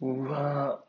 うわ